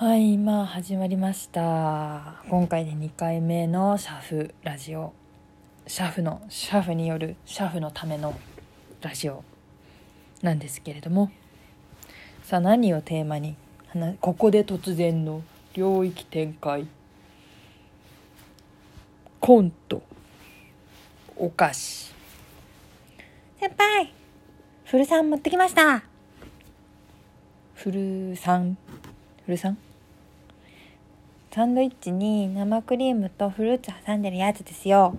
はい今始まりました。今回で2回目のシャフラジオ。シャフのシャフによるシャフのためのラジオ。なんですけれども。さあ何をテーマに話ここで突然の領域展開。コント。お菓子。先輩古さん持ってきました。フルさん？フルさん？サンドイッチに生クリームとフルーツ挟んでるやつですよ。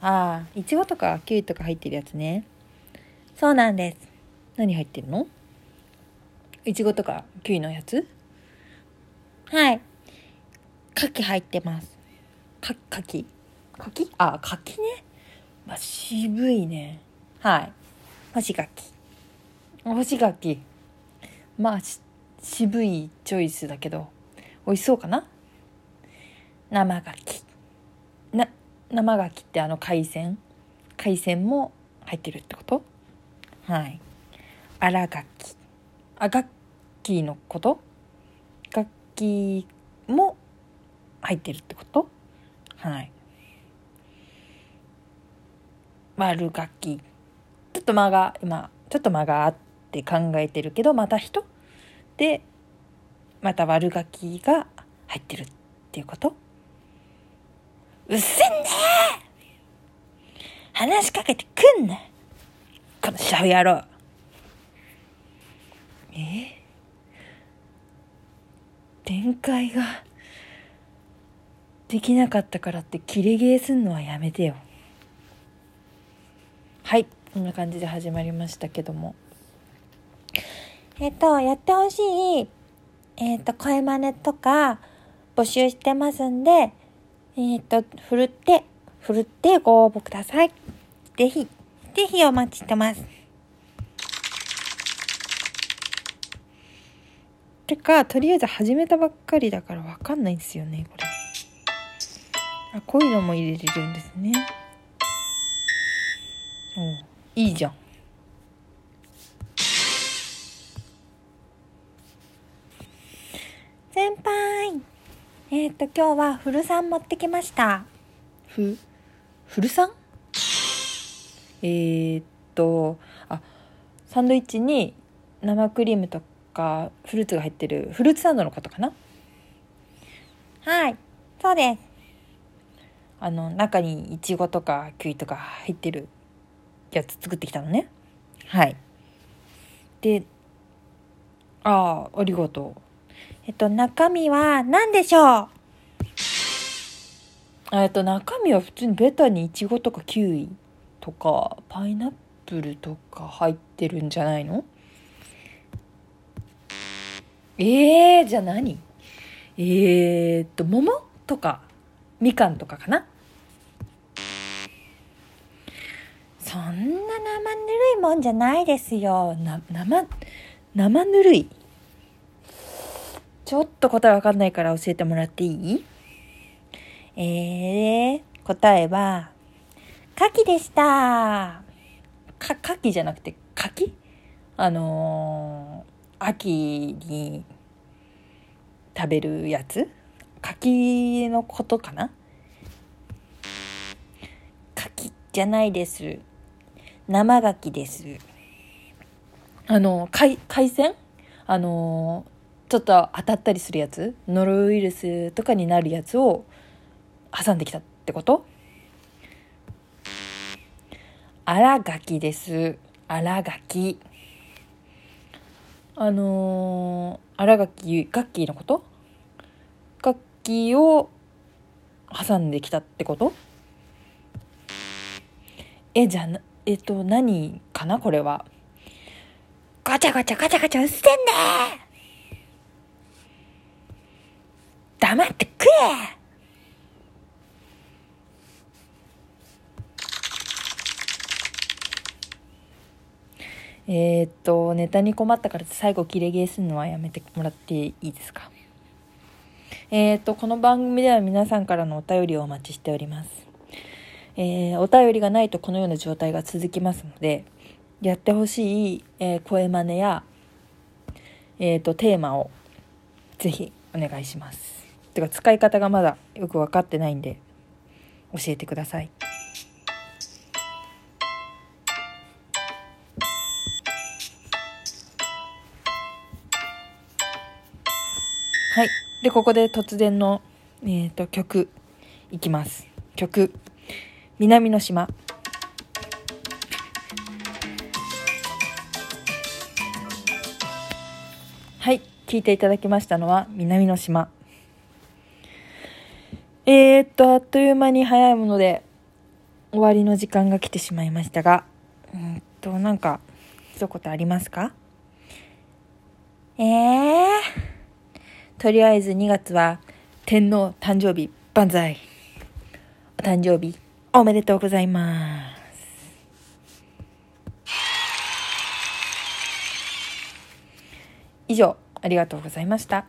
ああいちごとかキウイとか入ってるやつね。そうなんです。何入ってるの？いちごとかキウイのやつ？はい。牡蠣入ってます。か柿柿あ柿ね。まあ渋いね。はい。干し柿。干し柿。まあ渋いチョイスだけど。美味しそうかな？生牡蠣。な生牡蠣ってあの海鮮？海鮮も入ってるってこと？はい。荒牡蠣。あガッキーのこと？ガッキーも入ってるってこと？はい。丸楽器ちょっと間が今ちょっと間があって考えてるけどまた人？でまた悪ガキが入ってるっていうこと？うっせんね話しかけてくんな！このシャフ野郎！え？展開ができなかったからってキレゲーすんのはやめてよ。はいこんな感じで始まりましたけども。えっとやってほしいえっと声真似とか募集してますんでえっとふるってふるってご応募ください。ぜひぜひお待ちしてます。てかとりあえず始めたばっかりだからわかんないんですよねこれ。あこういうのも入れれるんですね。おいいじゃん。えっ、と今日は古さん持ってきました。ふ古さんえー、っとあサンドイッチに生クリームとかフルーツが入ってるフルーツサンドのことかな？はいそうです。あの中にいちごとかキウイとか入ってるやつ作ってきたのね。はい。でああありがとうえっと中身は何でしょう？えっと中身は普通にベタにいちごとかキウイとかパイナップルとか入ってるんじゃないの？えー、じゃあ何？えー、っと桃とかみかんとかかな？そんな生ぬるいもんじゃないですよ。な生生ぬるい。ちょっと答えわかんないから教えてもらっていい？えー、答えは牡蠣でした。か牡蠣じゃなくて柿あのー、秋に食べるやつ？柿のことかな？牡蠣じゃないです。生牡蠣です。あの海海鮮？あのちょっと当たったりするやつ？ノロウイルスとかになるやつを挟んできたってこと？荒垣です。荒垣。あのー、荒垣ガッキーのこと？ガッキーを挟んできたってこと？えじゃあえっと何かな？これは。ガチャガチャガチャガチャうっせんね黙ってくれ。えー、っとネタに困ったから最後切れゲーするのはやめてもらっていいですか？えー、っとこの番組では皆さんからのお便りをお待ちしております。えー、お便りがないとこのような状態が続きますのでやってほしい、えー、声真似や、えーと、テーマをぜひお願いします。てか使い方がまだよく分かってないんで教えてください。はい。でここで突然の、えー、と曲いきます。曲「南の島」はい。聴いていただきましたのは南の島。えー、っとあっという間に早いもので終わりの時間が来てしまいましたがうんとなんか一言ありますか？ええとりあえず2月は天皇誕生日万歳。お誕生日おめでとうございます。以上ありがとうございました。